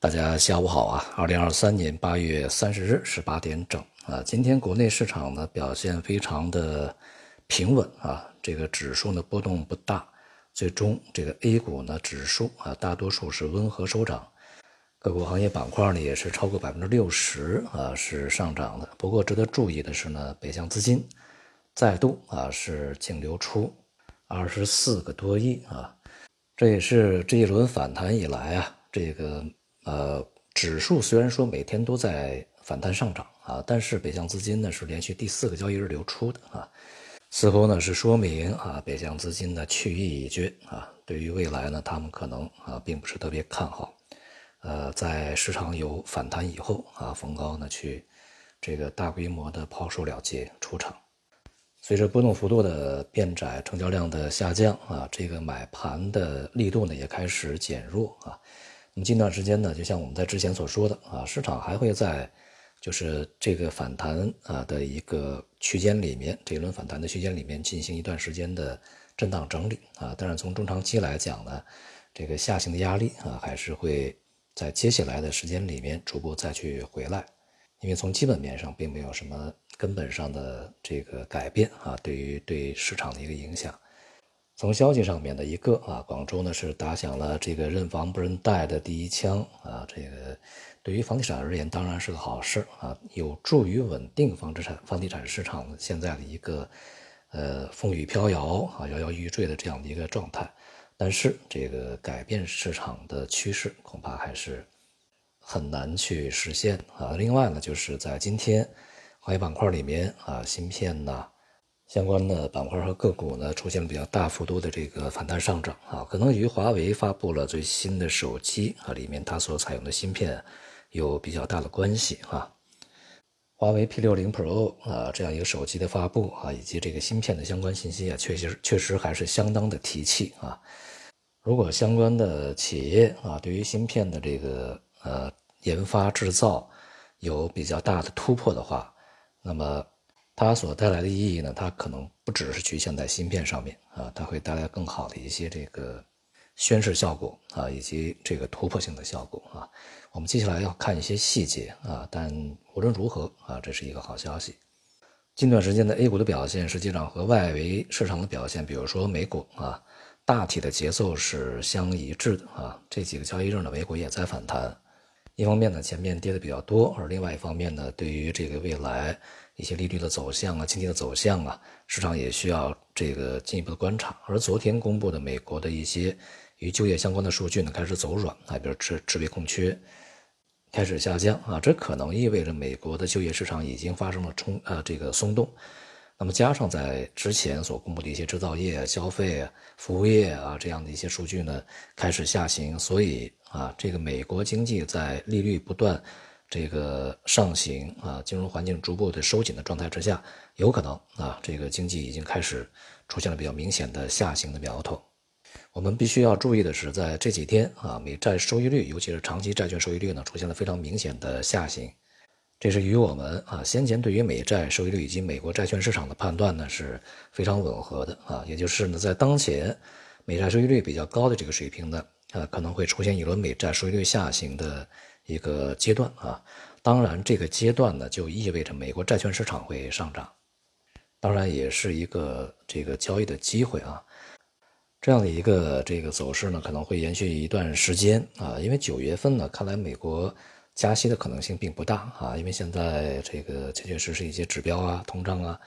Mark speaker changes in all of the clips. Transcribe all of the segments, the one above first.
Speaker 1: 大家下午好啊！二零二三年八月三十日十八点整啊，今天国内市场呢表现非常的平稳啊，这个指数呢波动不大，最终这个 A 股呢指数啊大多数是温和收涨，个股行业板块呢也是超过百分之六十啊是上涨的。不过值得注意的是呢，北向资金再度啊是净流出二十四个多亿啊，这也是这一轮反弹以来啊这个。呃，指数虽然说每天都在反弹上涨啊，但是北向资金呢是连续第四个交易日流出的啊，似乎呢是说明啊北向资金的去意已决啊，对于未来呢他们可能啊并不是特别看好，呃，在市场有反弹以后啊逢高呢去这个大规模的抛售了结出场，随着波动幅度的变窄，成交量的下降啊，这个买盘的力度呢也开始减弱啊。那么近段时间呢，就像我们在之前所说的啊，市场还会在就是这个反弹啊的一个区间里面，这一轮反弹的区间里面进行一段时间的震荡整理啊。但是从中长期来讲呢，这个下行的压力啊还是会在接下来的时间里面逐步再去回来，因为从基本面上并没有什么根本上的这个改变啊，对于对市场的一个影响。从消息上面的一个啊，广州呢是打响了这个认房不认贷的第一枪啊，这个对于房地产而言当然是个好事啊，有助于稳定房地产房地产市场现在的一个呃风雨飘摇啊摇摇欲坠的这样的一个状态，但是这个改变市场的趋势恐怕还是很难去实现啊。另外呢，就是在今天行业板块里面啊，芯片呢。相关的板块和个股呢，出现了比较大幅度的这个反弹上涨啊，可能与华为发布了最新的手机啊，里面它所采用的芯片有比较大的关系啊。华为 P60 Pro 啊，这样一个手机的发布啊，以及这个芯片的相关信息啊，确实确实还是相当的提气啊。如果相关的企业啊，对于芯片的这个呃研发制造有比较大的突破的话，那么。它所带来的意义呢，它可能不只是局限在芯片上面啊，它会带来更好的一些这个宣示效果啊，以及这个突破性的效果啊。我们接下来要看一些细节啊，但无论如何啊，这是一个好消息。近段时间的 A 股的表现，实际上和外围市场的表现，比如说美股啊，大体的节奏是相一致的啊。这几个交易日呢，美股也在反弹。一方面呢，前面跌的比较多，而另外一方面呢，对于这个未来。一些利率的走向啊，经济的走向啊，市场也需要这个进一步的观察。而昨天公布的美国的一些与就业相关的数据呢，开始走软啊，比如职职位空缺开始下降啊，这可能意味着美国的就业市场已经发生了冲呃这个松动。那么加上在之前所公布的一些制造业、消费、服务业啊这样的一些数据呢开始下行，所以啊，这个美国经济在利率不断。这个上行啊，金融环境逐步的收紧的状态之下，有可能啊，这个经济已经开始出现了比较明显的下行的苗头。我们必须要注意的是，在这几天啊，美债收益率，尤其是长期债券收益率呢，出现了非常明显的下行。这是与我们啊先前对于美债收益率以及美国债券市场的判断呢是非常吻合的啊，也就是呢，在当前美债收益率比较高的这个水平呢，呃，可能会出现一轮美债收益率下行的。一个阶段啊，当然这个阶段呢，就意味着美国债券市场会上涨，当然也是一个这个交易的机会啊。这样的一个这个走势呢，可能会延续一段时间啊，因为九月份呢，看来美国加息的可能性并不大啊，因为现在这个确确实实一些指标啊，通胀啊。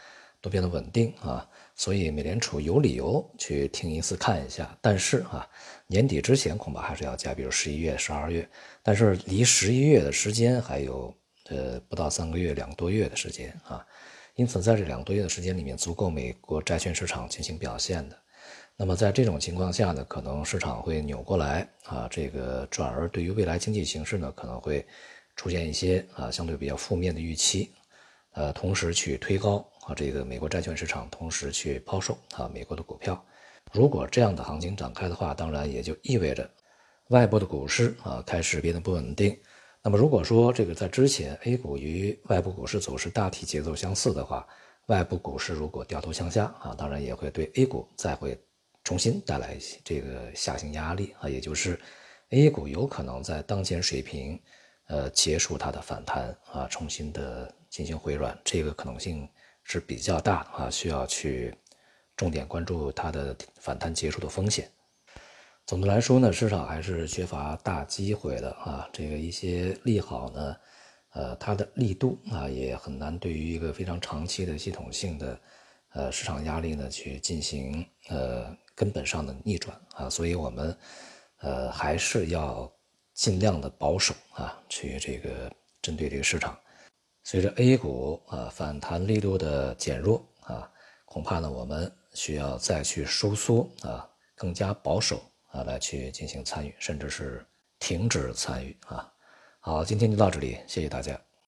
Speaker 1: 都变得稳定啊，所以美联储有理由去听一次看一下。但是啊，年底之前恐怕还是要加，比如十一月、十二月。但是离十一月的时间还有呃不到三个月，两个多月的时间啊。因此，在这两个多月的时间里面，足够美国债券市场进行表现的。那么在这种情况下呢，可能市场会扭过来啊，这个转而对于未来经济形势呢，可能会出现一些啊相对比较负面的预期，呃，同时去推高。啊，这个美国债券市场同时去抛售啊，美国的股票，如果这样的行情展开的话，当然也就意味着外部的股市啊开始变得不稳定。那么如果说这个在之前 A 股与外部股市走势大体节奏相似的话，外部股市如果掉头向下啊，当然也会对 A 股再会重新带来这个下行压力啊，也就是 A 股有可能在当前水平，呃，结束它的反弹啊，重新的进行回软，这个可能性是比较大啊，需要去重点关注它的反弹结束的风险。总的来说呢，市场还是缺乏大机会的啊，这个一些利好呢，呃，它的力度啊也很难对于一个非常长期的系统性的呃市场压力呢去进行呃根本上的逆转啊，所以我们呃还是要尽量的保守啊，去这个针对这个市场，随着 A 股啊反弹力度的减弱啊，恐怕呢我们需要再去收缩啊，更加保守。啊，来去进行参与，甚至是停止参与啊。好，今天就到这里，谢谢大家。